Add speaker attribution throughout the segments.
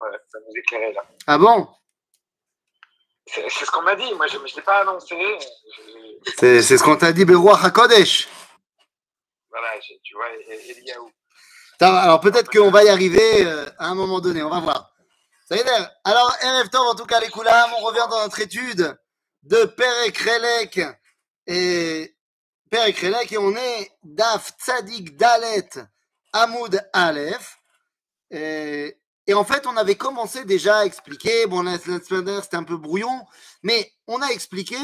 Speaker 1: Ouais, ça nous éclairait là.
Speaker 2: Ah bon?
Speaker 1: C'est ce qu'on m'a dit. Moi, je ne l'ai pas annoncé.
Speaker 2: C'est ce qu'on t'a dit, Beroua HaKodesh.
Speaker 1: voilà, tu vois, Eliaou.
Speaker 2: Va, Alors peut-être qu'on va y arriver euh, à un moment donné, on va voir. Ça y est. Alors, RF en tout cas, les Koulam, on revient dans notre étude de Perek Relek et Perek Relek et on est Daf Tzadik Dalet Hamoud Aleph. Et, et en fait, on avait commencé déjà à expliquer, bon, la semaine c'était un peu brouillon, mais on a expliqué,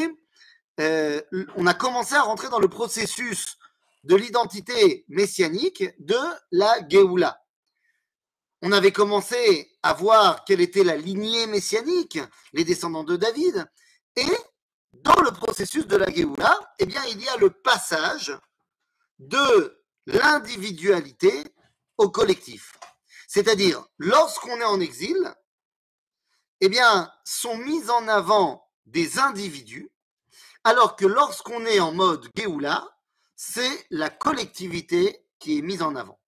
Speaker 2: euh, on a commencé à rentrer dans le processus de l'identité messianique de la Géoula. On avait commencé à voir quelle était la lignée messianique, les descendants de David, et dans le processus de la Géoula, eh bien, il y a le passage de l'individualité au collectif. C'est-à-dire, lorsqu'on est en exil, eh bien, sont mis en avant des individus, alors que lorsqu'on est en mode Géoula, c'est la collectivité qui est mise en avant.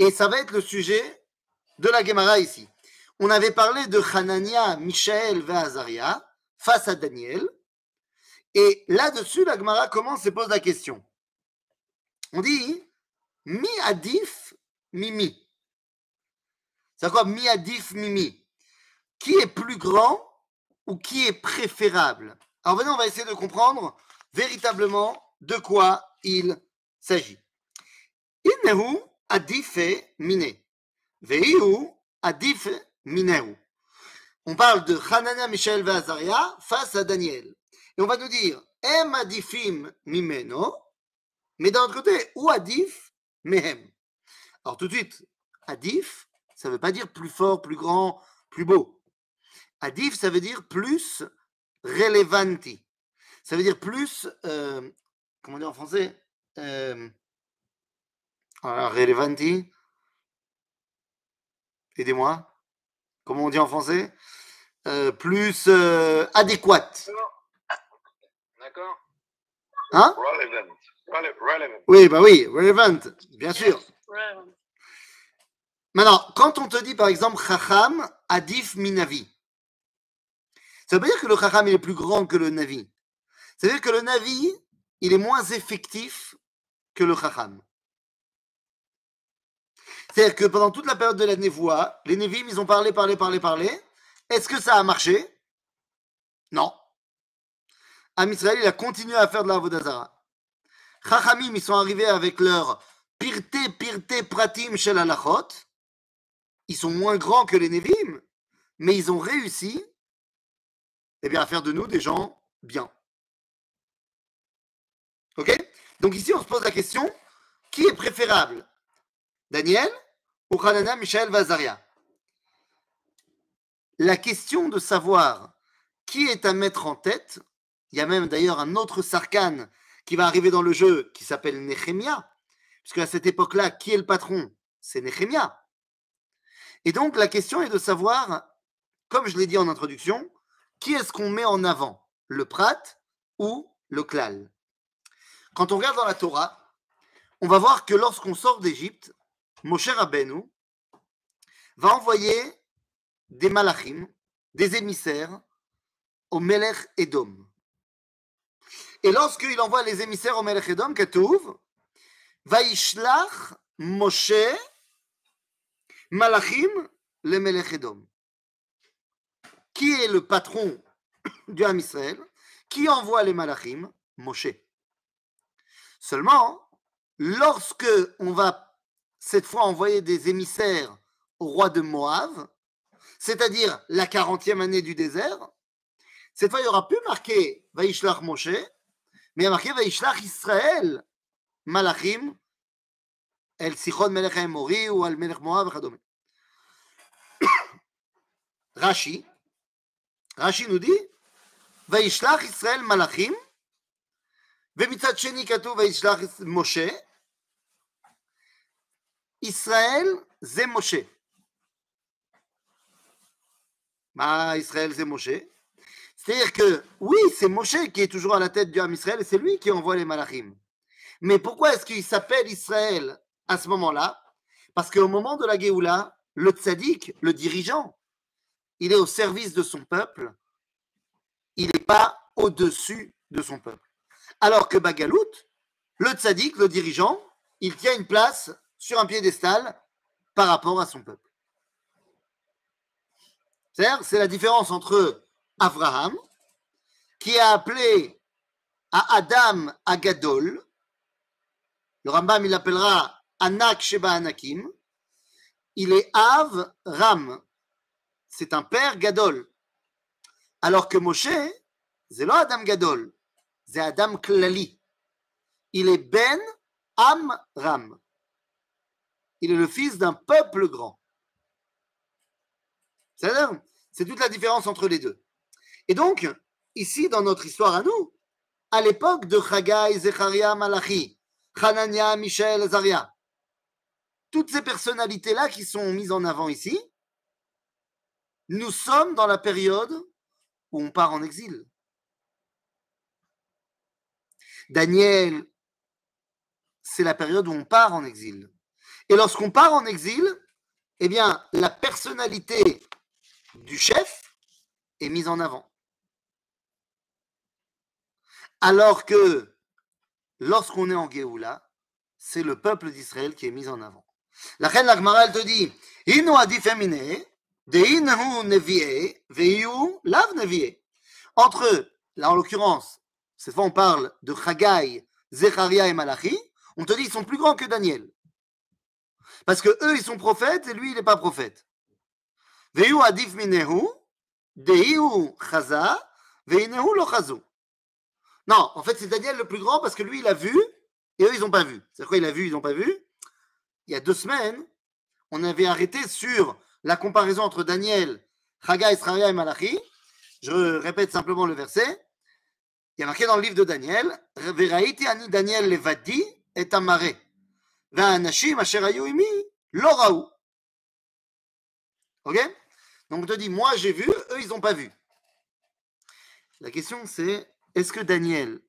Speaker 2: Et ça va être le sujet de la Gemara ici. On avait parlé de Hanania, Michaël et Azaria face à Daniel. Et là-dessus, la Gemara commence et pose la question. On dit Mi adif mimi. C'est quoi mi adif mimi Qui est plus grand ou qui est préférable? Alors venez, on va essayer de comprendre véritablement de quoi il s'agit. Innehu adife mine. Veihu adif minehu. On parle de Hanania, Michel et Azaria face à Daniel. Et on va nous dire Em adifim mimeno, mais d'un autre côté, ou adif mehem. Alors tout de suite, adif, ça ne veut pas dire plus fort, plus grand, plus beau. Adif, ça veut dire plus relevanti. Ça veut dire plus, euh, comment dire en français euh, alors, relevanti. Aidez-moi. Comment on dit en français Euh, Plus adéquate.
Speaker 1: D'accord
Speaker 2: Hein?
Speaker 1: Relevant. Rele- relevant.
Speaker 2: Oui, bah oui, relevant, bien sûr.
Speaker 3: Ouais.
Speaker 2: Maintenant, quand on te dit par exemple Chacham, Adif Minavi, ça veut pas dire que le Chacham est plus grand que le Navi. Ça veut dire que le Navi, il est moins effectif que le Chacham. C'est-à-dire que pendant toute la période de la Névoie, les Névim, ils ont parlé, parlé, parlé, parlé. Est-ce que ça a marché? Non. Am Israël, il a continué à faire de la Vodazara. Chachamim, ils sont arrivés avec leur pirté, pirté, pratim shel halachot. Ils sont moins grands que les Nevim, mais ils ont réussi eh bien, à faire de nous des gens bien. Ok? Donc ici, on se pose la question qui est préférable? Daniel ou Hanana, Michael, Vazaria? La question de savoir qui est à mettre en tête, il y a même d'ailleurs un autre sarkane qui va arriver dans le jeu qui s'appelle Nehemia, puisque à cette époque-là, qui est le patron? C'est Nehemia. Et donc la question est de savoir, comme je l'ai dit en introduction, qui est-ce qu'on met en avant Le prat ou le klal? Quand on regarde dans la Torah, on va voir que lorsqu'on sort d'Égypte, Moshe Rabbeinu va envoyer des malachim, des émissaires au Melech Edom. Et lorsqu'il envoie les émissaires au Melech Edom, Ketouv, Vaishlach Moshe Malachim le Melech Edom. Qui est le patron du Ham Israël? Qui envoie les Malachim? Moshe. Seulement, lorsque on va cette fois envoyer des émissaires au roi de Moab, c'est-à-dire la 40e année du désert, cette fois il n'y aura plus marqué Vaishlach Moshe, mais il y a marqué Vaishlach Israël Malachim El Sichon Melech Mori ou Al Melech Moab וכדומה. רש"י, רש"י nous dit וישלח ישראל מלאכים ומצד שני כתוב וישלח משה ישראל זה משה. מה ישראל זה משה? C'est-à-dire que oui, c'est Moshe qui est toujours à la tête du Ham Israël et c'est lui qui envoie les malachim. Mais pourquoi est-ce qu'il s'appelle Israël à ce moment-là Parce qu'au moment de la Géoula, le tzaddik, le dirigeant, il est au service de son peuple, il n'est pas au-dessus de son peuple. Alors que Bagalout, le tzaddik, le dirigeant, il tient une place sur un piédestal par rapport à son peuple. C'est la différence entre Abraham, qui a appelé à Adam Agadol, le Rambam il l'appellera Anak Sheba Anakim, il est Av Ram, c'est un père Gadol. Alors que Moshe, c'est pas Adam Gadol, c'est Adam Klali. Il est Ben Am Ram. Il est le fils d'un peuple grand. C'est toute la différence entre les deux. Et donc, ici, dans notre histoire à nous, à l'époque de Chagai, Zecharia, Malachi, Hanania, Michel, Zaria, toutes ces personnalités-là qui sont mises en avant ici, nous sommes dans la période où on part en exil. Daniel, c'est la période où on part en exil. Et lorsqu'on part en exil, eh bien, la personnalité du chef est mise en avant. Alors que lorsqu'on est en Géoula, c'est le peuple d'Israël qui est mis en avant. La reine Lagmara, te dit, de lav. Entre eux, là en l'occurrence, cette fois on parle de Chagai, Zecharia et Malachi, on te dit ils sont plus grands que Daniel. Parce que eux, ils sont prophètes et lui, il n'est pas prophète. Minehu, chaza, veinehu lo chazu. Non, en fait, c'est Daniel le plus grand parce que lui, il a vu et eux, ils n'ont pas vu. C'est quoi, il a vu, ils n'ont pas vu? Il y a deux semaines, on avait arrêté sur la comparaison entre Daniel, Chaga, Israël et Malachi. Je répète simplement le verset. Il y a marqué dans le livre de Daniel Veraiti ani Daniel levadi et raou. Ok? Donc on te dit Moi j'ai vu, eux ils n'ont pas vu. La question c'est est-ce que Daniel,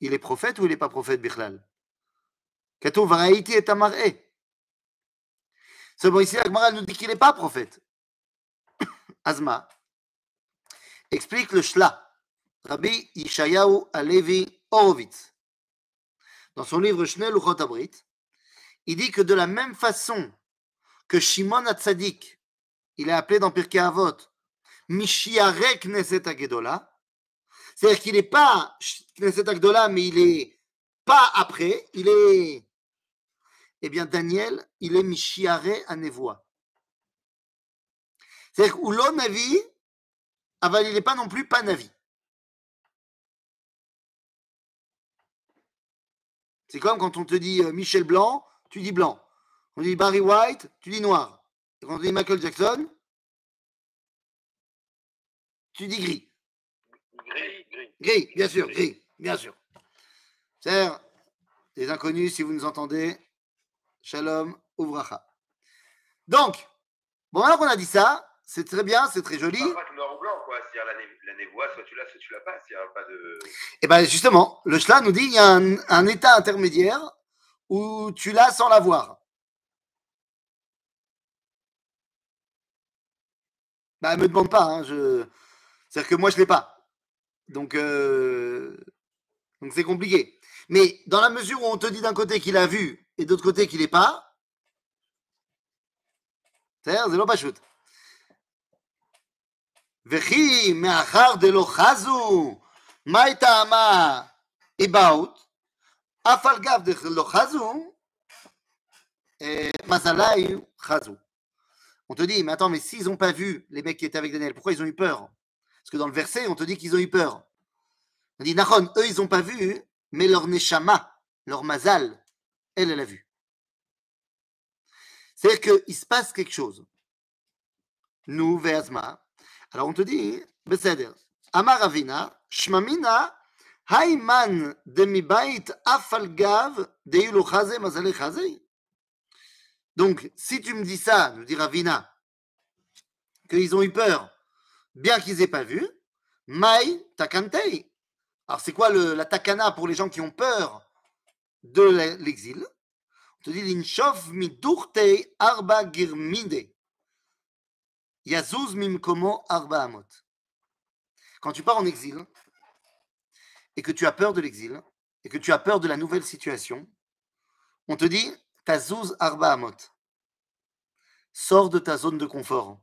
Speaker 2: il est prophète ou il n'est pas prophète, Bichlal. Seulement ici, Agmara nous dit qu'il n'est pas prophète. Azma explique le Shla, Rabbi Yishayahu Alevi Horowitz. Dans son livre Shnel Luchot Abrit, il dit que de la même façon que Shimon Hatzadik, il est appelé dans Pirkei Avot, Mishiarek Neset Agedola, c'est-à-dire qu'il n'est pas Knesset Agdola, mais il est pas après, il est. Eh bien, Daniel, il est Mishiare à Nevoa. C'est-à-dire l'on Navi, il n'est pas non plus pas Navi. C'est comme quand on te dit euh, Michel Blanc, tu dis blanc. On dit Barry White, tu dis noir. Et quand on dit Michael Jackson, tu dis gris. Gris, bien sûr, gris, bien sûr. C'est les inconnus, si vous nous entendez, shalom, ouvracha. Donc, bon, alors qu'on a dit ça, c'est très bien, c'est très joli.
Speaker 3: Pas noir ou blanc, quoi. Si la, la névoie, soit tu l'as, soit tu l'as pas. A pas de.
Speaker 2: Eh bien, justement, le Shla nous dit qu'il y a un, un, état intermédiaire où tu l'as sans l'avoir. Bah, me demande pas, hein, je... c'est-à-dire que moi, je ne l'ai pas. Donc, euh, donc c'est compliqué. Mais dans la mesure où on te dit d'un côté qu'il a vu et d'autre côté qu'il n'est pas, c'est c'est pas shoot. וכי מאחר דלא חזו, מה טעמה איבאות, אף על גב דלא חזו, מזלי חזו. On te dit, mais attends, mais s'ils n'ont pas vu les mecs qui étaient avec Daniel, pourquoi ils ont eu peur parce que dans le verset, on te dit qu'ils ont eu peur. On dit, Nahon, eux, ils n'ont pas vu, mais leur Neshama, leur Mazal, elle, elle a vu. C'est-à-dire qu'il se passe quelque chose. Nous, Veazma. Alors on te dit, Amar Shmamina, Hayman afalgav chaze mazale chaze. Donc, si tu me dis ça, nous dit Ravina, qu'ils ont eu peur, bien qu'ils aient pas vu, Mai Takantei. Alors, c'est quoi le, la takana pour les gens qui ont peur de l'exil On te dit Linshov midurtei arba girmide. Yazuz mimkomo arba amot. Quand tu pars en exil et que tu as peur de l'exil et que tu as peur de la nouvelle situation, on te dit Tazuz arba amot. Sors de ta zone de confort.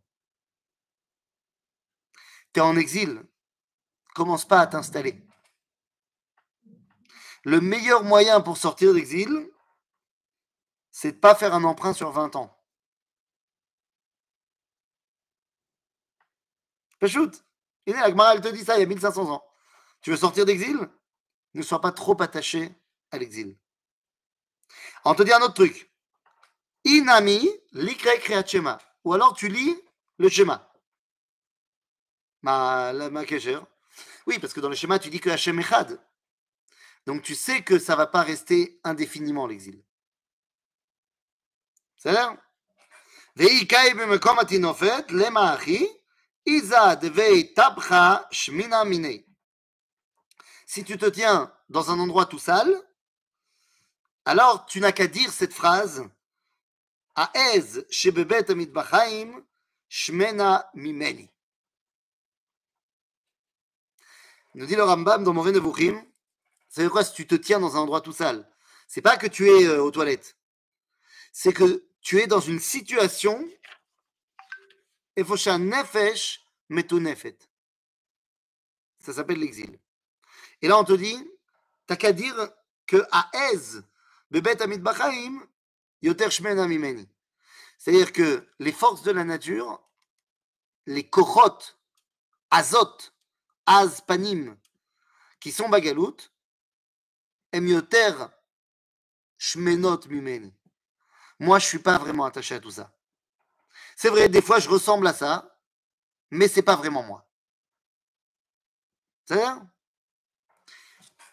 Speaker 2: Tu es en exil. Commence pas à t'installer. Le meilleur moyen pour sortir d'exil, c'est de pas faire un emprunt sur 20 ans. Péchoute. Et la Gemara, elle te dit ça il y a 1500 ans. Tu veux sortir d'exil? Ne sois pas trop attaché à l'exil. On te dit un autre truc. Inami likre kriyat shema. Ou alors tu lis le schéma. Ma, la, ma. Oui, parce que dans le schéma, tu dis que Hachem Echad. Donc tu sais que ça ne va pas rester indéfiniment l'exil. C'est là ואיכאי במקום התינופת, למה אחי? איזה דבי טבחה shmina מיני. Si tu te tiens dans un endroit tout sale, alors tu n'as qu'à dire cette phrase Aez shebebet amidbachaim shmena mimeni. Nous dit le Rambam dans Moré Nevuchim, c'est quoi si tu te tiens dans un endroit tout sale? C'est pas que tu es euh, aux toilettes, c'est que tu es dans une situation nefesh metunefet. Ça s'appelle l'exil. Et là, on te dit, t'as qu'à dire que Aez bebet amidbachaim yoter shmena mimeni. C'est-à-dire que les forces de la nature, les kohot, azot, azpanim, qui sont bagalout, emioter shmenot mimeni. Moi, je suis pas vraiment attaché à tout ça. C'est vrai, des fois, je ressemble à ça, mais c'est pas vraiment moi. C'est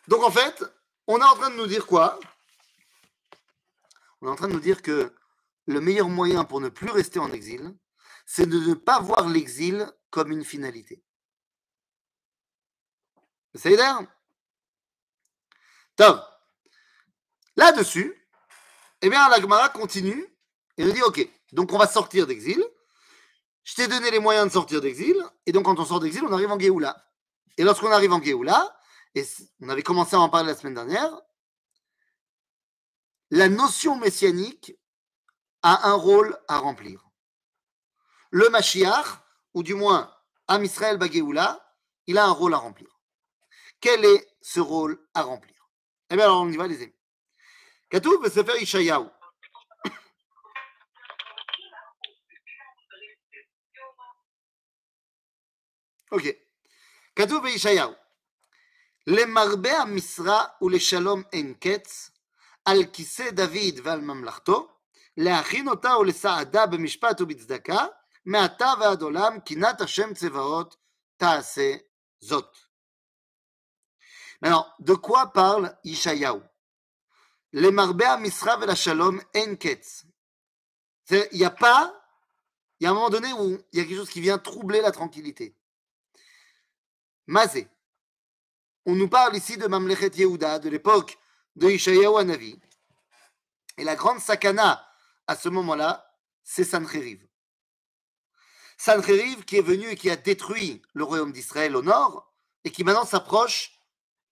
Speaker 2: Donc, en fait, on est en train de nous dire quoi? On est en train de nous dire que le meilleur moyen pour ne plus rester en exil, c'est de ne pas voir l'exil comme une finalité. C'est Top. Là-dessus, eh bien, la Gemara continue et nous dit Ok, donc on va sortir d'exil. Je t'ai donné les moyens de sortir d'exil. Et donc, quand on sort d'exil, on arrive en Géoula. Et lorsqu'on arrive en Géoula, et on avait commencé à en parler la semaine dernière, la notion messianique a un rôle à remplir. Le Mashiach, ou du moins Am Israël il a un rôle à remplir. Quel est ce rôle à remplir? Eh bien, alors on y va, les amis. Katoub Sefer Ishayahu. Ok. כתוב בישעיהו, למרבה המשרה ולשלום אין קץ, על כיסא דוד ועל ממלכתו, להכין אותה ולסעדה במשפט ובצדקה, מעתה ועד עולם, קינת השם צבאות תעשה זאת. Alors, de quoi parle Ishayahu Les marbé à Misra la Shalom en ketz. Il n'y a pas, il y a un moment donné où il y a quelque chose qui vient troubler la tranquillité. Mazé. On nous parle ici de Mamlechet Yehuda, de l'époque de Ishayahu Anavi. Et la grande sakana à ce moment-là, c'est Sancheriv. Sancheriv qui est venu et qui a détruit le royaume d'Israël au nord et qui maintenant s'approche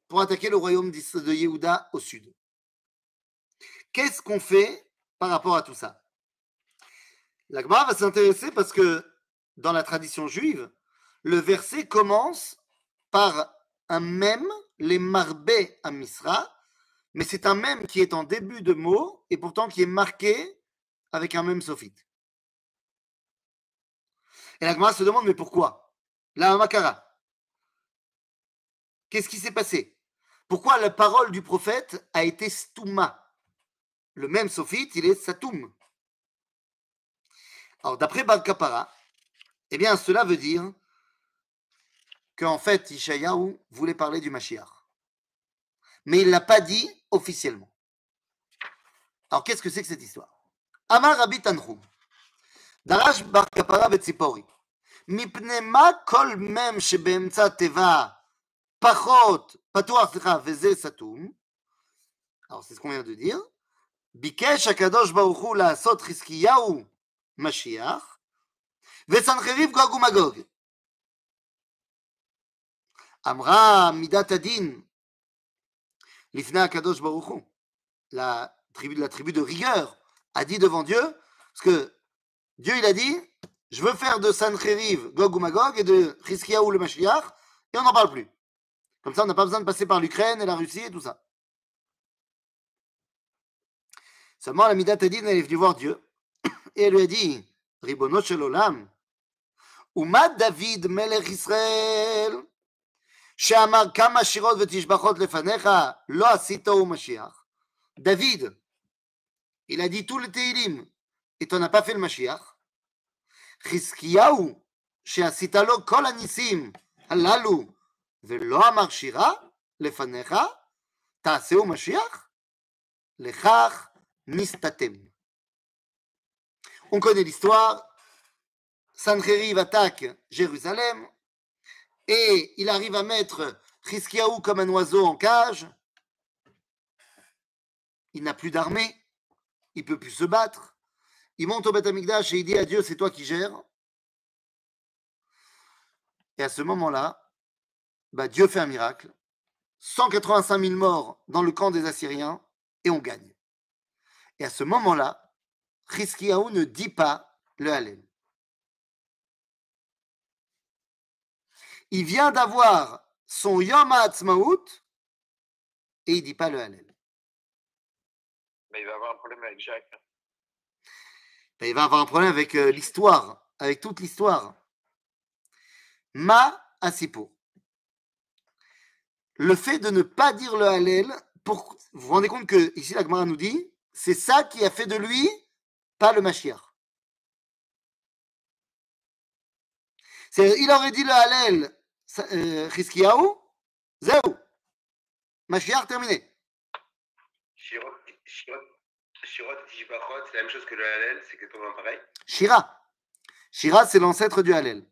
Speaker 2: pour attaquer le royaume de Yehuda au sud. Qu'est-ce qu'on fait par rapport à tout ça? La Gemara va s'intéresser parce que dans la tradition juive, le verset commence par un même, les marbé à Misra, mais c'est un même qui est en début de mot et pourtant qui est marqué avec un même sophite. Et la Gemara se demande, mais pourquoi? La Makara. Qu'est-ce qui s'est passé? Pourquoi la parole du prophète a été stouma? Le même sophite, il est satoum. Alors, d'après Balkapara, eh bien, cela veut dire qu'en fait, Ishayahu voulait parler du Mashiach. Mais il ne l'a pas dit officiellement. Alors, qu'est-ce que c'est que cette histoire? Amar Rabbi Tanchum, Darash Bar Kapara Betzipori, Mipnema kol mem teva Pachot, Alors, c'est ce qu'on vient de dire. Bikesh Akadosh Baruchou la Sot Hiskiyahu Mashiach. Vesancheriv Gog ou Magog. Amra Midat Adin. L'Ifna Akadosh Baruchou. La tribu, la tribu de rigueur a dit devant Dieu, parce que Dieu il a dit, je veux faire de Sancheriv Gog ou Magog et de Hiskiyahu le Mashiach, et on n'en parle plus. Comme ça, on n'a pas besoin de passer par l'Ukraine et la Russie et tout ça. Seulement, la Midat Adin, elle est venue voir Dieu, et elle lui a dit, Ribono shel olam, Umad David melech Israël, שאמר כמה שירות ותשבחות לפניך, לא עשית הוא משיח. David, il a dit tous les Teilim, et tu n'as pas fait le Mashiach. חזקיהו, שעשית לו כל הניסים הללו, ולא אמר שירה לפניך, תעשהו משיח? לכך נסתתם. On connaît l'histoire. Sancheriv attaque Jérusalem et il arrive à mettre Chizkiyahu comme un oiseau en cage. Il n'a plus d'armée, il peut plus se battre. Il monte au Beth Amikdash et il dit à Dieu, c'est toi qui gères. Et à ce moment-là, bah, Dieu fait un miracle. 185 000 morts dans le camp des Assyriens et on gagne. Et à ce moment-là, Chizkiyahu ne dit pas le Hallel. Il vient d'avoir son Yom HaAtzmaut et il dit pas le Hallel.
Speaker 3: Mais il va avoir un problème avec Jacques. hein.
Speaker 2: Ben, il va avoir un problème avec euh, l'histoire, avec toute l'histoire. Ma Asipo. Le fait de ne pas dire le Hallel, pour, vous vous rendez compte que ici la Gemara nous dit, c'est ça qui a fait de lui pas le Mashiach. C'est- Il aurait dit le Hallel, euh, Chizkiyahu, Zéou. Mashiach terminé.
Speaker 3: Shirot, Shirot, c'est la même chose que le Hallel, c'est exactement pareil.
Speaker 2: Shira. Shira, c'est l'ancêtre du Hallel.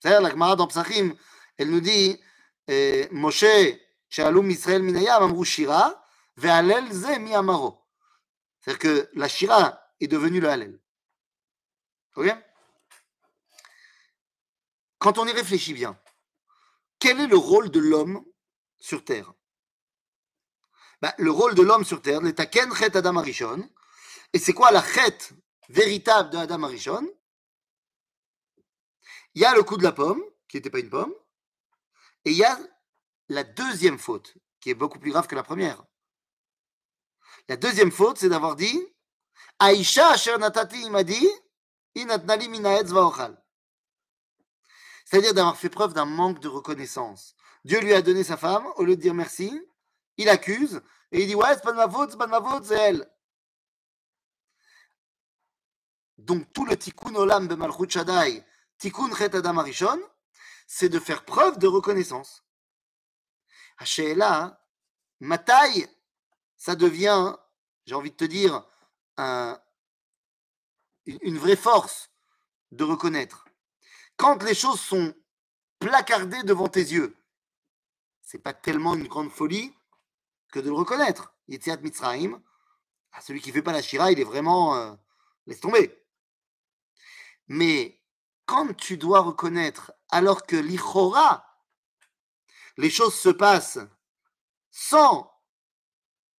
Speaker 2: C'est-à-dire, la Gemara dans Psachim, elle nous dit euh, Moshe, Shalom Israël Minayam, Amrou Shira, Ve'Hallel Ze Mi Amaro. C'est-à-dire que la Shira est devenue le Hallel. Ok? Quand on y réfléchit bien, quel est le rôle de l'homme sur Terre? Ben, Le rôle de l'homme sur Terre, l'Etaken Chet Adam Arishon, et c'est quoi la chet véritable de Adam Arishon? Il y a le coup de la pomme, qui n'était pas une pomme, et il y a la deuxième faute, qui est beaucoup plus grave que la première. La deuxième faute, c'est d'avoir dit Aïcha asher natati imadi, inatnali minaetz vaochal. C'est-à-dire d'avoir fait preuve d'un manque de reconnaissance. Dieu lui a donné sa femme, au lieu de dire merci, il accuse, et il dit Ouais, c'est pas de ma faute, c'est pas de ma faute, c'est elle. Donc tout le tikkun olam de Malchut Shaddai, tikkun chet Adam Arishon, c'est de faire preuve de reconnaissance. Hachéla, ma taille, ça devient, j'ai envie de te dire, un- une une vraie force de reconnaître. Quand les choses sont placardées devant tes yeux, c'est pas tellement une grande folie que de le reconnaître. Yetziat Mitzrayim, ah, celui qui fait pas la Shira, il est vraiment. euh, laisse tomber. Mais quand tu dois reconnaître, alors que l'Ichora, les choses se passent sans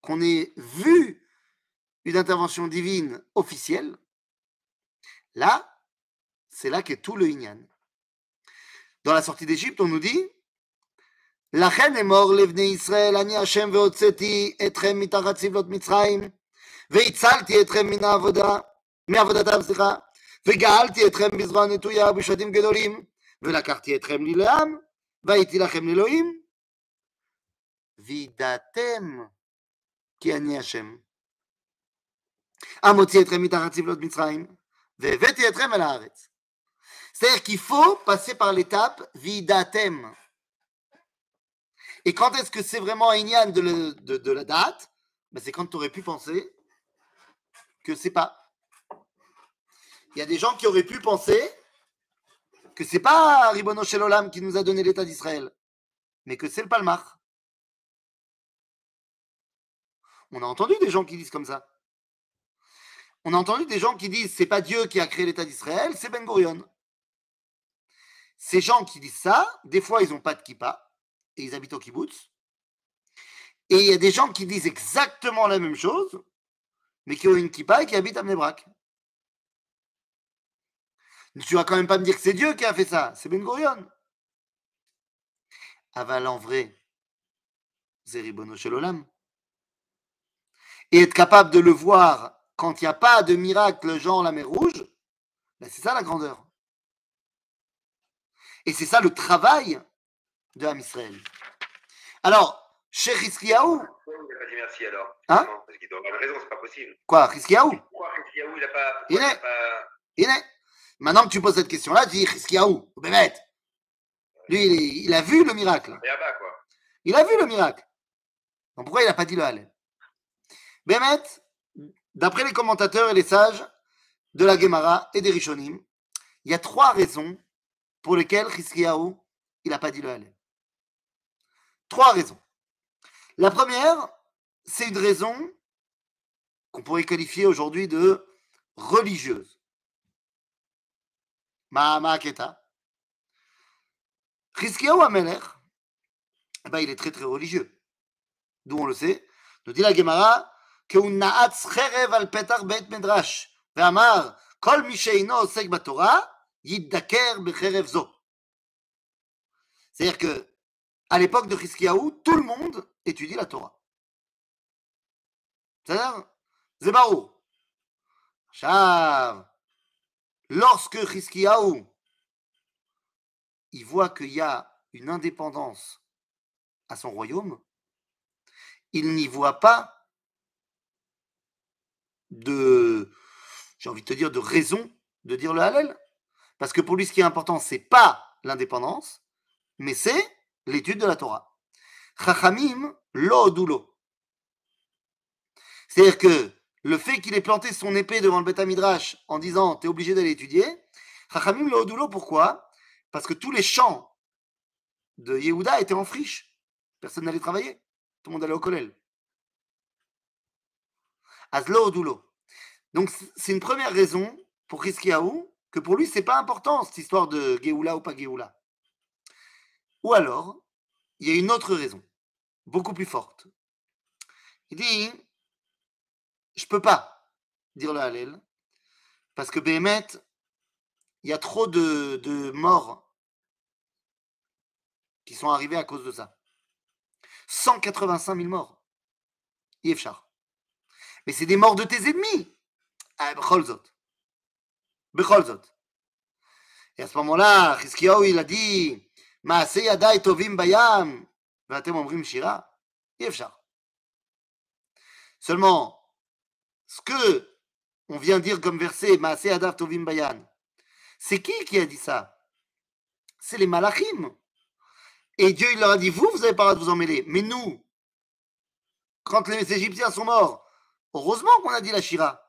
Speaker 2: qu'on ait vu une intervention divine officielle, là, c'est là qu'est tout le Inyan. Dans la sortie d'Égypte, on nous dit לכן אמור לבני ישראל, אני השם והוצאתי אתכם מתחת סבלות מצרים, והצלתי אתכם מן העבודה, מעבודתם, סליחה, וגאלתי אתכם בזרוע נטויה ובשדים גדולים, ולקחתי אתכם לי לעם, והייתי לכם לאלוהים, וידעתם כי אני השם. המוציא אתכם מתחת סבלות מצרים, והבאתי אתכם אל הארץ. C'est-à-dire qu'il faut passer par l'étape vidatem. Et quand est-ce que c'est vraiment un Inyan de, le- de- de la date Ben, C'est quand tu aurais pu penser que c'est pas. Il y a des gens qui auraient pu penser que c'est pas Ribono Shel Olam qui nous a donné l'État d'Israël, mais que c'est le Palmar. On a entendu des gens qui disent comme ça. On a entendu des gens qui disent c'est pas Dieu qui a créé l'État d'Israël, c'est Ben Gurion. Ces gens qui disent ça, des fois ils n'ont pas de kippa et ils habitent au kibbutz. Et il y a des gens qui disent exactement la même chose, mais qui ont une kippa et qui habitent à Mnebrak. Tu vas quand même pas me dire que c'est Dieu qui a fait ça, c'est Ben Gurion. Aval en vrai, c'est Ribono Olam. Et être capable de le voir quand il n'y a pas de miracle genre la mer rouge, ben c'est ça la grandeur. Et c'est ça le travail de Ham Israël. Alors, chez.
Speaker 3: Pourquoi il n'a pas dit merci alors
Speaker 2: Hein
Speaker 3: Parce qu'il doit avoir raison, c'est pas possible.
Speaker 2: Quoi,
Speaker 3: Pourquoi Hiskiaou, il n'a pas.
Speaker 2: Il est-.
Speaker 3: Il
Speaker 2: est. Maintenant que tu poses cette question-là, tu dis Hiskiaou, Bémet. Lui, il, a vu le miracle. Il a vu le miracle. Donc pourquoi il n'a pas dit le Hallel? Bémet, d'après les commentateurs et les sages de la Gemara et des Rishonim, il y a trois raisons pour lesquelles Hiskiaou, il n'a pas dit le Hallel. Trois raisons. La première, c'est une raison qu'on pourrait qualifier aujourd'hui de religieuse. Ma Ma'aketa. Hiskiaou Amelech, eh ben, il est très très religieux. D'où on le sait. Nous dit la Gemara que na'atz cherev al petar beit medrash ve'amar kol mi she'ino osek batorah yiddaker becherev zo. C'est-à-dire que à l'époque de Hiskiaou, tout le monde étudie la Torah. C'est-à-dire, c'est barou. עכשיו, lorsque Hiskiaou il voit qu'il y a une indépendance à son royaume, il n'y voit pas de, j'ai envie de te dire, de raison de dire le Hallel. Parce que pour lui, ce qui est important, c'est pas l'indépendance, mais c'est l'étude de la Torah. Chachamim lo. C'est-à-dire que le fait qu'il ait planté son épée devant le Beth Midrash en disant t'es obligé d'aller étudier, Chachamim doulo, pourquoi? Parce que tous les champs de Yehuda étaient en friche. Personne n'allait travailler. Tout le monde allait au kollel. Azlo Odulo. Donc c'est une première raison pour Hiskiaou que pour lui c'est pas important cette histoire de Géoula ou pas Géoula. Ou alors il y a une autre raison, beaucoup plus forte. Il dit je ne peux pas dire le Hallel, parce que Béhémet, il y a trop de, morts qui sont arrivés à cause de ça. 185 000 morts. Yevchar. Mais c'est des morts de tes ennemis. Ah, Becholzot. Becholzot. Et à ce moment-là, Chizkiyahu, il a dit yadai tovim bayam. Vatem omrim shira. Yevchar. Seulement, ce que on vient dire comme verset, Maase yadav tovim bayan, c'est qui qui a dit ça? C'est les malachim. Et Dieu, il leur a dit, vous, vous n'avez pas le droit de vous en mêler. Mais nous, quand les Égyptiens sont morts, heureusement qu'on a dit la Shira.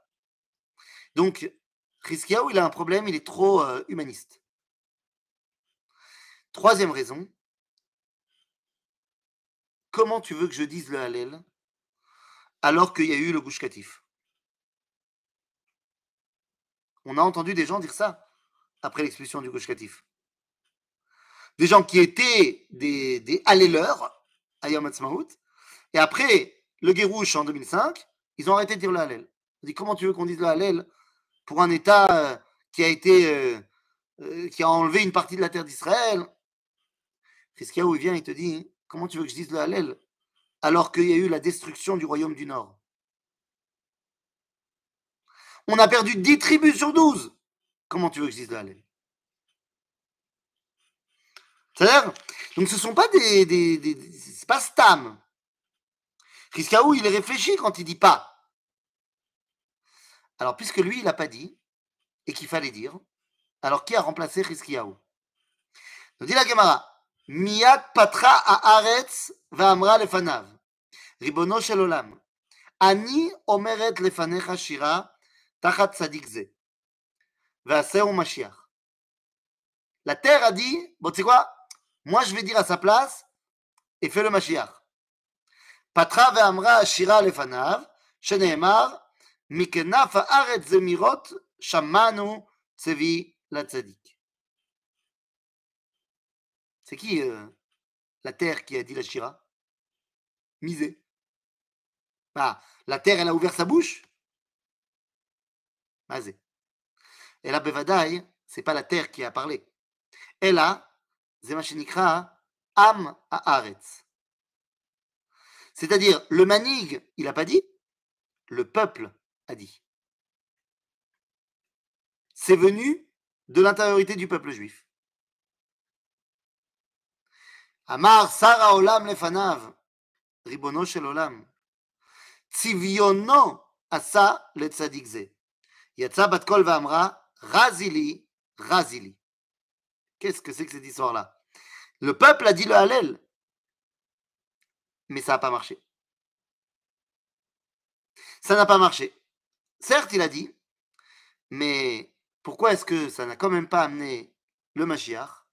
Speaker 2: Donc, Hiskiyahu, il a un problème, il est trop euh, humaniste. Troisième raison, comment tu veux que je dise le Hallel alors qu'il y a eu le Gush On a entendu des gens dire ça après l'expulsion du Gush Katif. Des gens qui étaient des, des à Yom Ha'atzmaut, et après le Guérouche en 2005, ils ont arrêté de dire le Hallel. On dit comment tu veux qu'on dise le Hallel pour un État euh, qui a été euh, euh, qui a enlevé une partie de la terre d'Israël? Hiskiyahu, il vient, il te dit comment tu veux que je dise le Hallel alors qu'il y a eu la destruction du royaume du Nord? On a perdu 10 tribus sur 12. Comment tu veux que je dise Hallel C'est-à-dire, donc ce ne sont pas des. des, des- pas Stam. Hiskiyahu, il réfléchit quand il dit pas. Alors, puisque lui, il n'a pas dit, et qu'il fallait dire, alors qui a remplacé Hiskiyahu Nous dit la Gemara, Miyad patra haaretz ve'amra lefanav, ribono shel olam, ani omeret lefanecha shira tachat tzadik ze, ve'aseu mashiach. La terre a dit, bon, tu sais quoi? Moi, je vais dire à sa place, et fais le Mashiach. Patra ve'amra shira lefanav, sheneemar, Mikenaf haaretz zemirot shamanu tzevi la tzadik. C'est qui euh, la terre qui a dit la shira? Misé. Ah, la terre, elle a ouvert sa bouche? Mazé. Et là, Bevadaï, c'est pas la terre qui a parlé. Et là, Zemashinikra, Am Haaretz. C'est-à-dire, le manig, il n'a pas dit, le peuple a dit. C'est venu de l'intériorité du peuple juif. Amar Sara Olam Lefanav, Ribono Shel Olam, Tziviono Asa Letzadik Ze. Yatsa Bat Kol Vamra, Razili, Razili. Qu'est-ce que c'est que cette histoire-là? Le peuple a dit le Hallel, mais ça n'a pas marché. Ça n'a pas marché. Certes, il a dit, mais pourquoi est-ce que ça n'a quand même pas amené le Mashiach?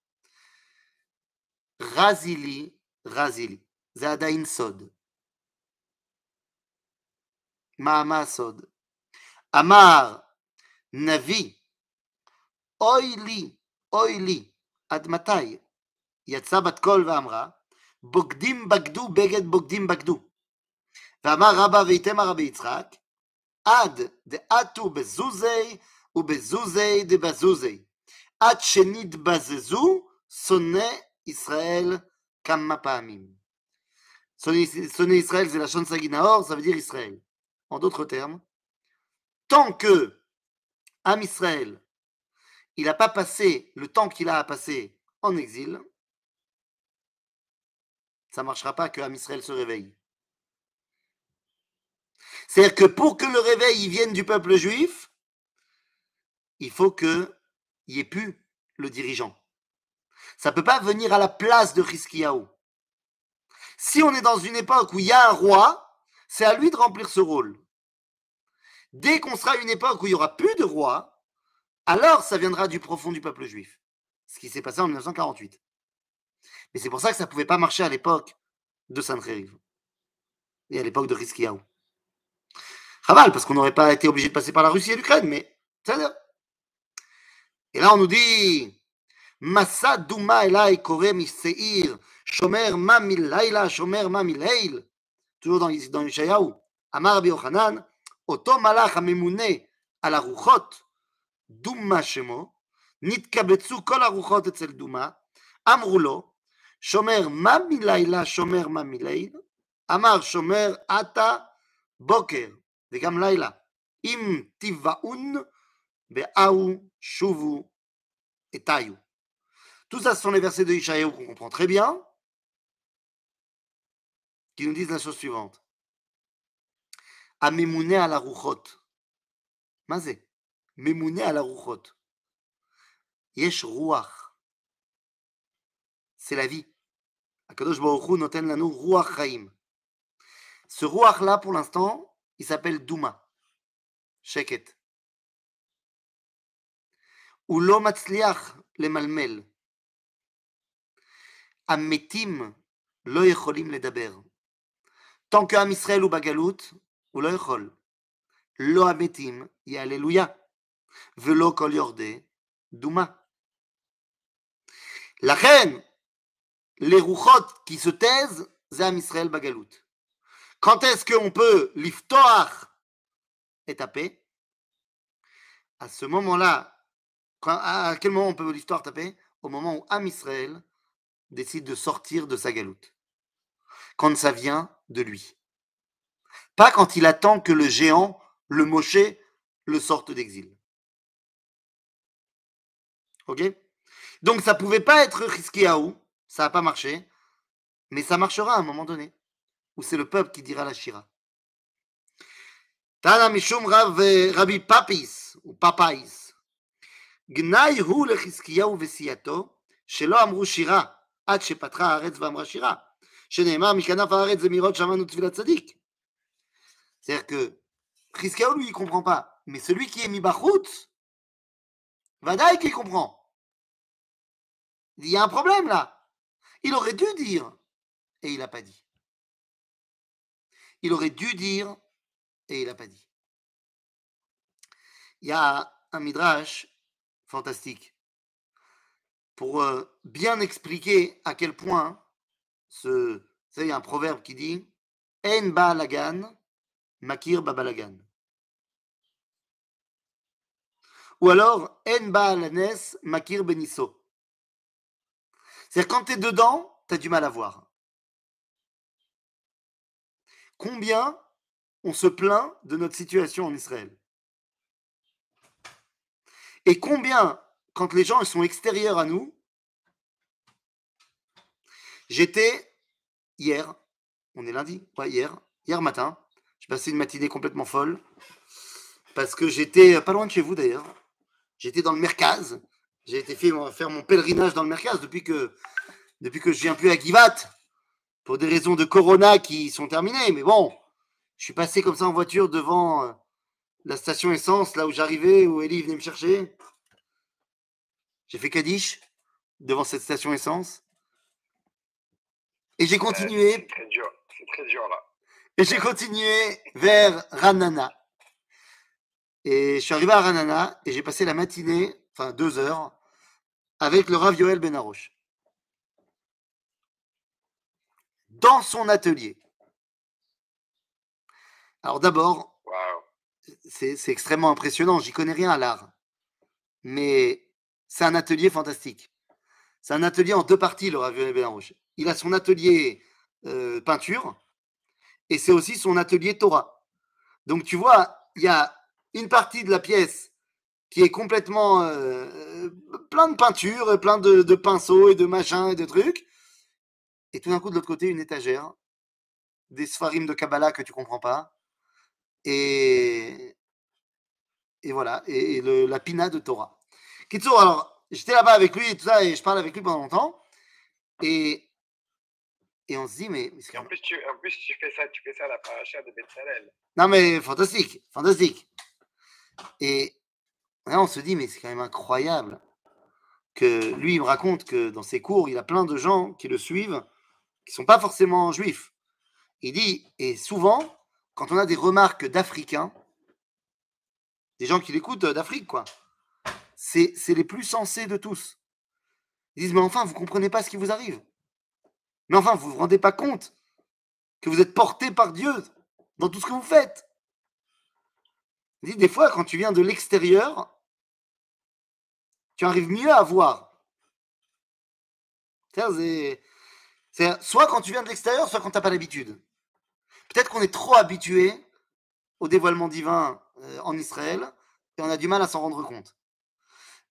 Speaker 2: Razili, Razili. Zadain Sod. Maama Sod. Amar, Navi. Oili, Oili. עד מתי? יצא בת קול ואמרה, בוגדים בגדו בגד בוגדים בגדו. ואמר רבא ויתמה רבי יצחק, עד דעתו בזוזי ובזוזי דבזוזי, עד שנתבזזו שונא ישראל כמה פעמים. Sonner Israël, c'est la chanson Saginaor, ça veut dire Israël. En d'autres termes, tant que Am Israël il n'a pas passé le temps qu'il a à passer en exil, ça ne marchera pas que Israël se réveille. C'est-à-dire que pour que le réveil vienne du peuple juif, il faut qu'il n'y ait plus le dirigeant. Ça ne peut pas venir à la place de Hiskiyahu. Si on est dans une époque où il y a un roi, c'est à lui de remplir ce rôle. Dès qu'on sera à une époque où il n'y aura plus de roi, alors ça viendra du profond du peuple juif. Ce qui s'est passé en 1948. Mais c'est pour ça que ça ne pouvait pas marcher à l'époque de Sancheriv et à l'époque de Hiskiyahu. Raval, parce qu'on n'aurait pas été obligé de passer par la Russie et l'Ukraine, mais Et là, on nous dit Douma Shomer. Toujours dans, dans. Amar Rabbi Yochanan, Oto Malach Amemune al Aruchot, Douma Shemo, Nitkabetsu Kol Aruchot Etzel Douma, אמרו לו, שומר מה מלילה שומר מה מליל? אמר שומר עתה בוקר וגם לילה. אם תיבאון באהו שובו etayu. Tout ça, ce sont les versets de Ishaïaou qu'on comprend très bien, qui nous disent la chose suivante. Amemouné à la rouchot. Mazé. Memouné à la rouchot. Yesh ruach. C'est la vie. Akadosh Baruch Hu noten lanu ruach chaim. Ce ruach-là, pour l'instant, il s'appelle Douma. Sheket. Ou lo matzliach le malmel. Ametim lo yecholim ledaber. Lo ametim, y alléluia. Velo kol yorde, Douma. La reine, les rouchot qui se taisent, c'est Am Israël Bagalout. Quand est-ce qu'on peut liftoach et taper? À ce moment-là, à quel moment on peut l'histoire taper? Au moment où Am Israël décide de sortir de sa galoute. Quand ça vient de lui. Pas quand il attend que le géant, le Moshe, le sorte d'exil. Ok Donc ça pouvait pas être Hiskiaou, ça n'a pas marché, mais ça marchera à un moment donné, où c'est le peuple qui dira la Shira. Tana Mishum Rabbi Papis, ou Papais. גנאי הוא לחזקיהו וסיעתו, שלא אמרו שירה עד שפתחה הארץ ואמרה שירה, שנאמר מכנף הארץ זמירות שמענו תפילת צדיק. C'est-à-dire que Chizkiyahu, lui, il comprend pas. Mais celui qui est mis Bachout, Vadaï qui comprend. Il y a un problème là. Il aurait dû dire, et il n'a pas dit. Il aurait dû dire, et il n'a pas dit. il y a un midrash fantastique pour euh, bien expliquer à quel point ce, vous savez, il y a un proverbe qui dit En ba'alagan, makir babalagan. Ou alors En ba'alanes, makir benisso. C'est-à-dire quand tu es dedans, tu as du mal à voir. Combien on se plaint de notre situation en Israël? Et combien, quand les gens sont extérieurs à nous, j'étais hier, on est lundi, ouais, hier, hier matin, passé une matinée complètement folle, parce que j'étais pas loin de chez vous d'ailleurs, j'étais dans le Merkaz, j'ai été fait, faire mon pèlerinage dans le Merkaz depuis que, depuis que je viens plus à Givat, pour des raisons de corona qui sont terminées, mais bon, je suis passé comme ça en voiture devant euh, la station essence, là où j'arrivais, où Ellie venait me chercher. J'ai fait Kaddish devant cette station essence. Et j'ai
Speaker 1: C'est
Speaker 2: continué,
Speaker 1: très dur. C'est très dur là.
Speaker 2: Et j'ai continué vers Ranana. Et je suis arrivé à Ranana et j'ai passé la matinée, enfin deux heures, avec le Rav Yoel Benaroche. Dans son atelier. Alors d'abord, c'est extrêmement impressionnant. J'y connais rien à l'art. Mais c'est un atelier fantastique. C'est un atelier en deux parties, le Ravioli Benaroche. Il a son atelier euh, peinture et c'est aussi son atelier Torah. Donc tu vois, il y a une partie de la pièce qui est complètement euh, plein de peinture, et plein de, pinceaux et de machins et de trucs. Et tout d'un coup, de l'autre côté, une étagère, des sfarim de Kabbalah que tu comprends pas. Et, et voilà, et, et le- la pina de Torah. Kitsour, alors, j'étais là-bas avec lui et tout ça, et je parle avec lui pendant longtemps. Et, et on se dit, mais.
Speaker 1: Et en plus, tu, en plus, tu fais ça, tu fais ça à la paracha de Betzalel.
Speaker 2: Non, mais fantastique, fantastique. Et là, on se dit, mais c'est quand même incroyable que lui, il me raconte que dans ses cours, il a plein de gens qui le suivent, qui sont pas forcément juifs. Il dit, et souvent, quand on a des remarques d'Africains, des gens qui l'écoutent euh, d'Afrique, quoi, c'est les plus sensés de tous. Ils disent, mais enfin, vous comprenez pas ce qui vous arrive. Mais enfin, vous vous rendez pas compte que vous êtes porté par Dieu dans tout ce que vous faites. Dit, des fois, quand tu viens de l'extérieur, tu arrives mieux à voir. C'est- soit quand tu viens de l'extérieur, soit quand tu n'as pas l'habitude. Peut-être qu'on est trop habitué au dévoilement divin euh, en Israël et on a du mal à s'en rendre compte.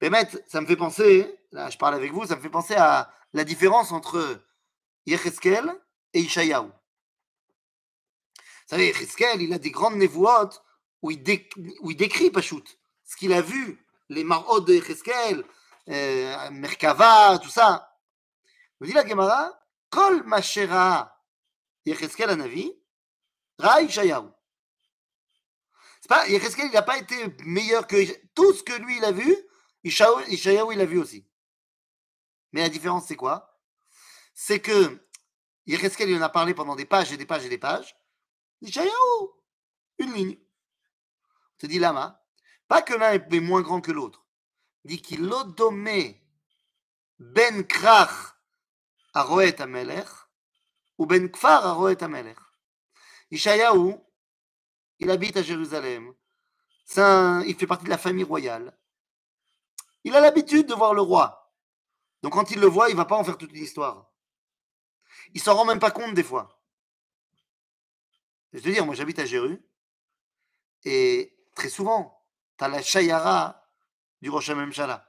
Speaker 2: Bémet, ça me fait penser, là je parle avec vous, ça me fait penser à la différence entre Yecheskel et Ishayahu. Vous savez, Yecheskel, il a des grandes névoites où il, décrit Pachout, ce qu'il a vu, les marot de Yecheskel, euh, Merkava, tout ça. Nous dit la Gemara, Kol Mashera Yecheskel Anavi, Ra Ishayahu. C'est pas, Yecheskel, il n'a pas été meilleur que tout ce que lui il a vu, Ishayahu, il a vu aussi. Mais la différence, c'est quoi? C'est que Yecheskel, il en a parlé pendant des pages et des pages et des pages. Ishayahu, une ligne. On te dit Lama. Pas que l'un est moins grand que l'autre. Dit qu'il odomé ben krach à Roet Amelech ou ben kfar à Roet Amelech. Ishayahu, il habite à Jérusalem. Il fait partie de la famille royale. Il a l'habitude de voir le roi. Donc quand il le voit, il va pas en faire toute une histoire. Il s'en rend même pas compte des fois. Je veux dire, moi j'habite à Jéru. Et très souvent, tu as la Shayara du Rosh Hashanah.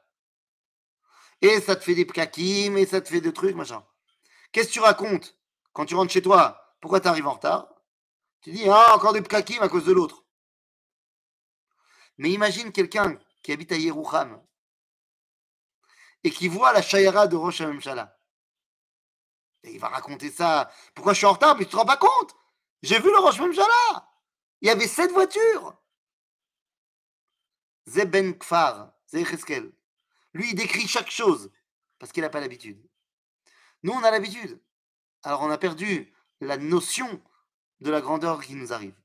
Speaker 2: Et ça te fait des pkakim, et ça te fait des trucs, machin. Qu'est-ce que tu racontes quand tu rentres chez toi? Pourquoi tu arrives en retard? Tu dis, ah, encore des pkakim à cause de l'autre. Mais imagine quelqu'un qui habite à Yerouham et qui voit la Shayara de Rosh. Et il va raconter ça. Pourquoi je suis en retard Mais tu te rends pas compte? J'ai vu le Rosh Hashanah. Il y avait sept voitures. Zeben Kfar, Zecheskel. Lui, il décrit chaque chose parce qu'il n'a pas l'habitude. Nous, on a l'habitude. Alors, on a perdu la notion de la grandeur qui nous arrive.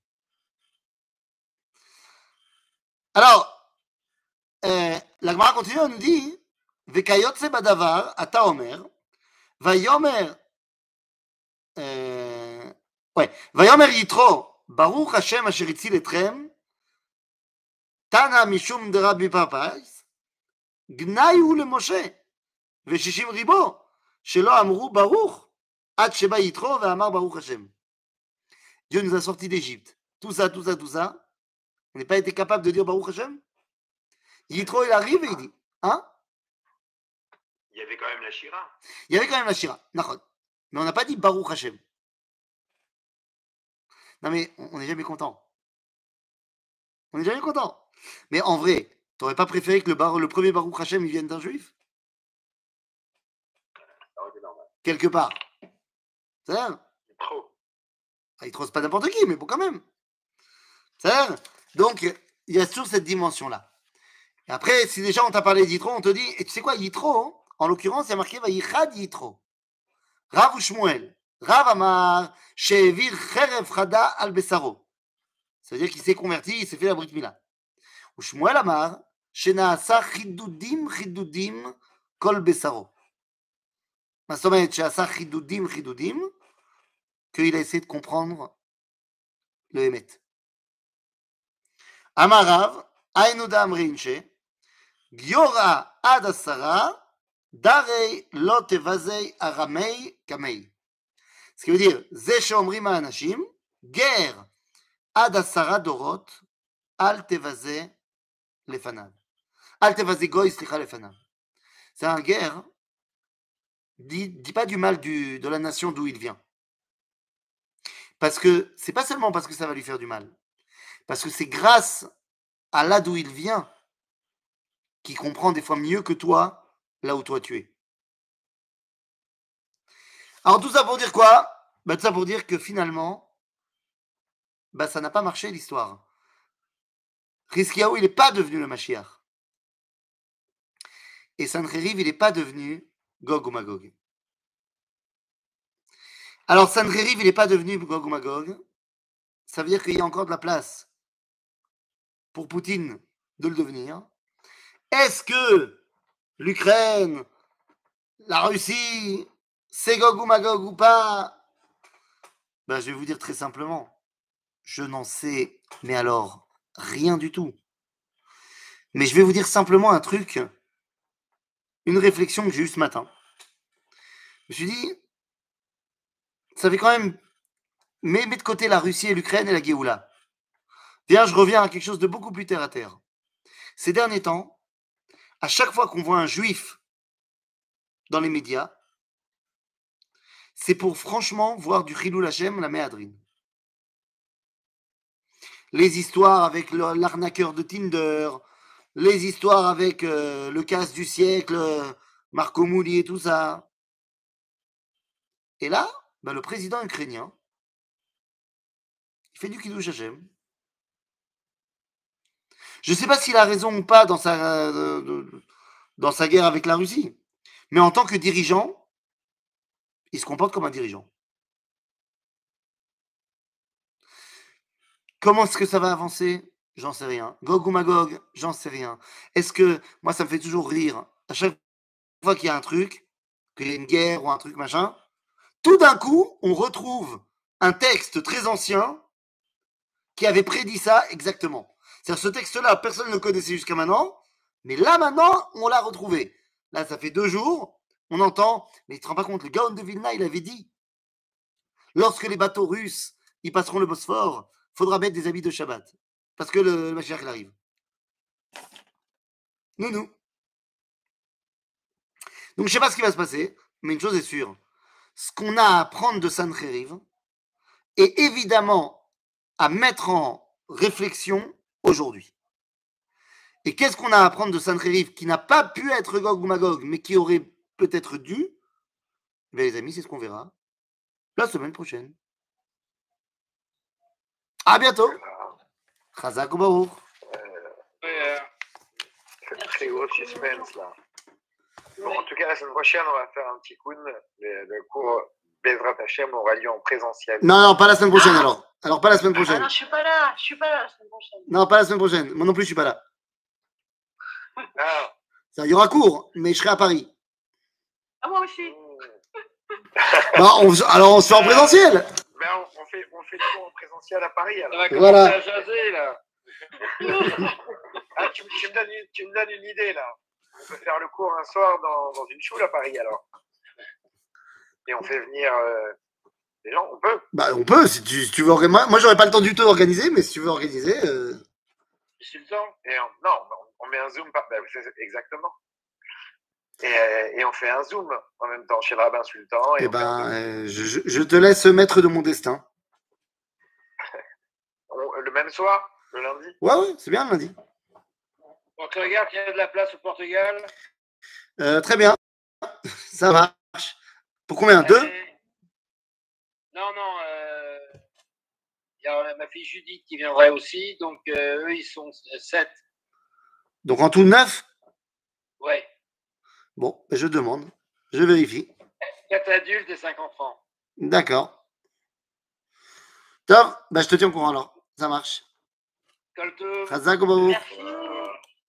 Speaker 2: Alors, euh, la Gemara continue, on nous dit badavar, ata omer, vayomer, ouais, vayomer yitro, baruch Hashem asher itzil etrem, tana mishum de Rabbi Papais, גנאי הוא למשה, ושישים ריבו, שלא אמרו ברוך, עד שבא יתרו ואמר ברוך השם. Dieu nous a sortis d'Égypte. Tout ça, tout ça, tout ça. On n'a pas été capable de dire Baruch Hashem Yitro, il arrive et il dit Hein
Speaker 3: Il y avait quand même la Shira.
Speaker 2: Il y avait quand même la Shira. Nachon. Mais on n'a pas dit Baruch Hashem. Non, mais on n'est jamais content. On n'est jamais content. Mais en vrai, t'aurais pas préféré que le, bar- le premier Baruch Hashem il vienne d'un juif?
Speaker 3: Ça.
Speaker 2: Quelque part. C'est vrai
Speaker 3: Trop.
Speaker 2: Ah, il trosse pas n'importe qui, mais bon, quand même. C'est vrai Donc, il y a toujours cette dimension-là. Et après, si déjà on t'a parlé d'Yitro, on te dit, et tu sais quoi, Yitro, en l'occurrence, il y a marqué Vayichad Yitro. Rav ou Shmuel. Rav Amar, Shevir Cherev Chada al Besaro. C'est-à-dire qu'il s'est converti, il s'est fait la Brit Mila. Ou Shmuel Amar, Shenaasa Chidudim Chidudim Kol Besaro. מה זאת אומרת שעשה חידודים חידודים, qu'il a essayé de comprendre le Hémet. Amarav, Aïnouda Amrinche, Giora Ad Asara, Darei Lot Evazei Aramei Kamei. Ce qui veut dire, Ze Anashim, Ger Ad Asara Dorot, Al Lefanav. Al Goy, slicha Lefanav. C'est un guerre dis, dis pas du mal de la nation d'où il vient. Parce que c'est pas seulement parce que ça va lui faire du mal, parce que c'est grâce à là d'où il vient qu'il comprend des fois mieux que toi là où toi tu es. Alors tout ça pour dire quoi? Bah, Tout ça pour dire que finalement, bah, ça n'a pas marché l'histoire. Rizkiyahu, il n'est pas devenu le Mashiach. Et Sancheriv, il n'est pas devenu Gog ou Magog. Alors, Sancheriv, il n'est pas devenu Gog ou Magog. Ça veut dire qu'il y a encore de la place pour Poutine de le devenir. Est-ce que l'Ukraine, la Russie, c'est Gog ou Magog ou pas ben, Je vais vous dire très simplement, je n'en sais, mais alors, rien du tout. Mais je vais vous dire simplement un truc, une réflexion que j'ai eue ce matin. Je me suis dit, ça fait quand même. Mets de côté la Russie et l'Ukraine et la Géoula. Viens, je reviens à quelque chose de beaucoup plus terre à terre. Ces derniers temps, à chaque fois qu'on voit un juif dans les médias, c'est pour franchement voir du Chilou Lachem, la méadrine. Les histoires avec l'arnaqueur de Tinder, les histoires avec euh, le casse du siècle, Marco Mouli et tout ça. Et là, ben, le président ukrainien, il fait du Kiddush Hashem. Je ne sais pas s'il a raison ou pas dans sa, euh, dans sa guerre avec la Russie, mais en tant que dirigeant, il se comporte comme un dirigeant. Comment est-ce que ça va avancer? J'en sais rien. Gog ou Magog? J'en sais rien. Est-ce que, moi, ça me fait toujours rire. À chaque fois qu'il y a un truc, qu'il y a une guerre ou un truc machin, tout d'un coup, on retrouve un texte très ancien qui avait prédit ça exactement. C'est-à-dire ce texte-là, personne ne le connaissait jusqu'à maintenant, mais là maintenant, on l'a retrouvé. Là, ça fait deux jours, on entend, mais tu te rends pas compte, le Gaon de Vilna, il avait dit, lorsque les bateaux russes, ils passeront le Bosphore, faudra mettre des habits de Shabbat, parce que le, le il arrive. Nous, nous. Donc, je sais pas ce qui va se passer, mais une chose est sûre, ce qu'on a à apprendre de Sancheriv est évidemment à mettre en réflexion aujourd'hui. Et qu'est-ce qu'on a à apprendre de Sancheriv qui n'a pas pu être Gog ou Magog, mais qui aurait peut-être dû? Eh Les amis, c'est ce qu'on verra la semaine prochaine. À bientôt. Chazak ou
Speaker 1: euh,
Speaker 3: C'est très gros suspense là. Bon, en tout cas, la semaine prochaine, on va faire un petit coup. Le, le cours Bezrat Hashem aura lieu en présentiel.
Speaker 2: Non, non, pas la semaine prochaine alors. Alors, pas la semaine
Speaker 4: Ah
Speaker 2: prochaine.
Speaker 4: non, je suis pas là, je suis pas là la semaine prochaine.
Speaker 2: Non, pas la semaine prochaine. Moi non plus, je suis pas là.
Speaker 3: Ah,
Speaker 2: Ça, il y aura cours, mais je serai à Paris.
Speaker 4: Ah, moi aussi.
Speaker 3: hmm.
Speaker 2: Bah, on, alors, on se fait en présentiel.
Speaker 3: Ben, on, on fait, on fait tout en présentiel à Paris.
Speaker 5: Ça
Speaker 3: Alors.
Speaker 5: va
Speaker 2: Voilà.
Speaker 5: à jaser, là.
Speaker 3: Ah, tu, me- tu me donnes une, tu me donnes une idée là. On peut faire le cours un soir dans, dans une choule à Paris alors. Et on fait venir euh, des gens. On peut.
Speaker 2: Bah, on peut, si tu, si tu veux organiser. Moi, moi j'aurais pas le temps du tout d'organiser, mais si tu veux organiser. euh,
Speaker 3: Sultan. Et on, non, on, on met un zoom par. ben, c'est- exactement. Et, euh, et on fait un zoom en même temps chez le rabbin Sultan. Et
Speaker 2: Eh
Speaker 3: on
Speaker 2: ben, euh, je, je- je te laisse maître de mon destin.
Speaker 3: On- le même soir, le lundi?
Speaker 2: Ouais, ouais, c'est bien le lundi.
Speaker 5: Donc, regarde, il y a de la place au Portugal?
Speaker 2: Euh, très bien. Ça marche. Pour combien Deux?
Speaker 5: Non, non. euh, Il y a ma fille Judith qui viendrait aussi. Donc, euh, eux, ils sont sept.
Speaker 2: Donc en tout neuf?
Speaker 5: Ouais.
Speaker 2: Bon, ben, je demande. Je vérifie.
Speaker 5: Quatre adultes et cinq enfants.
Speaker 2: D'accord. Top, bah, je te tiens au courant alors. Ça marche.
Speaker 4: Merci.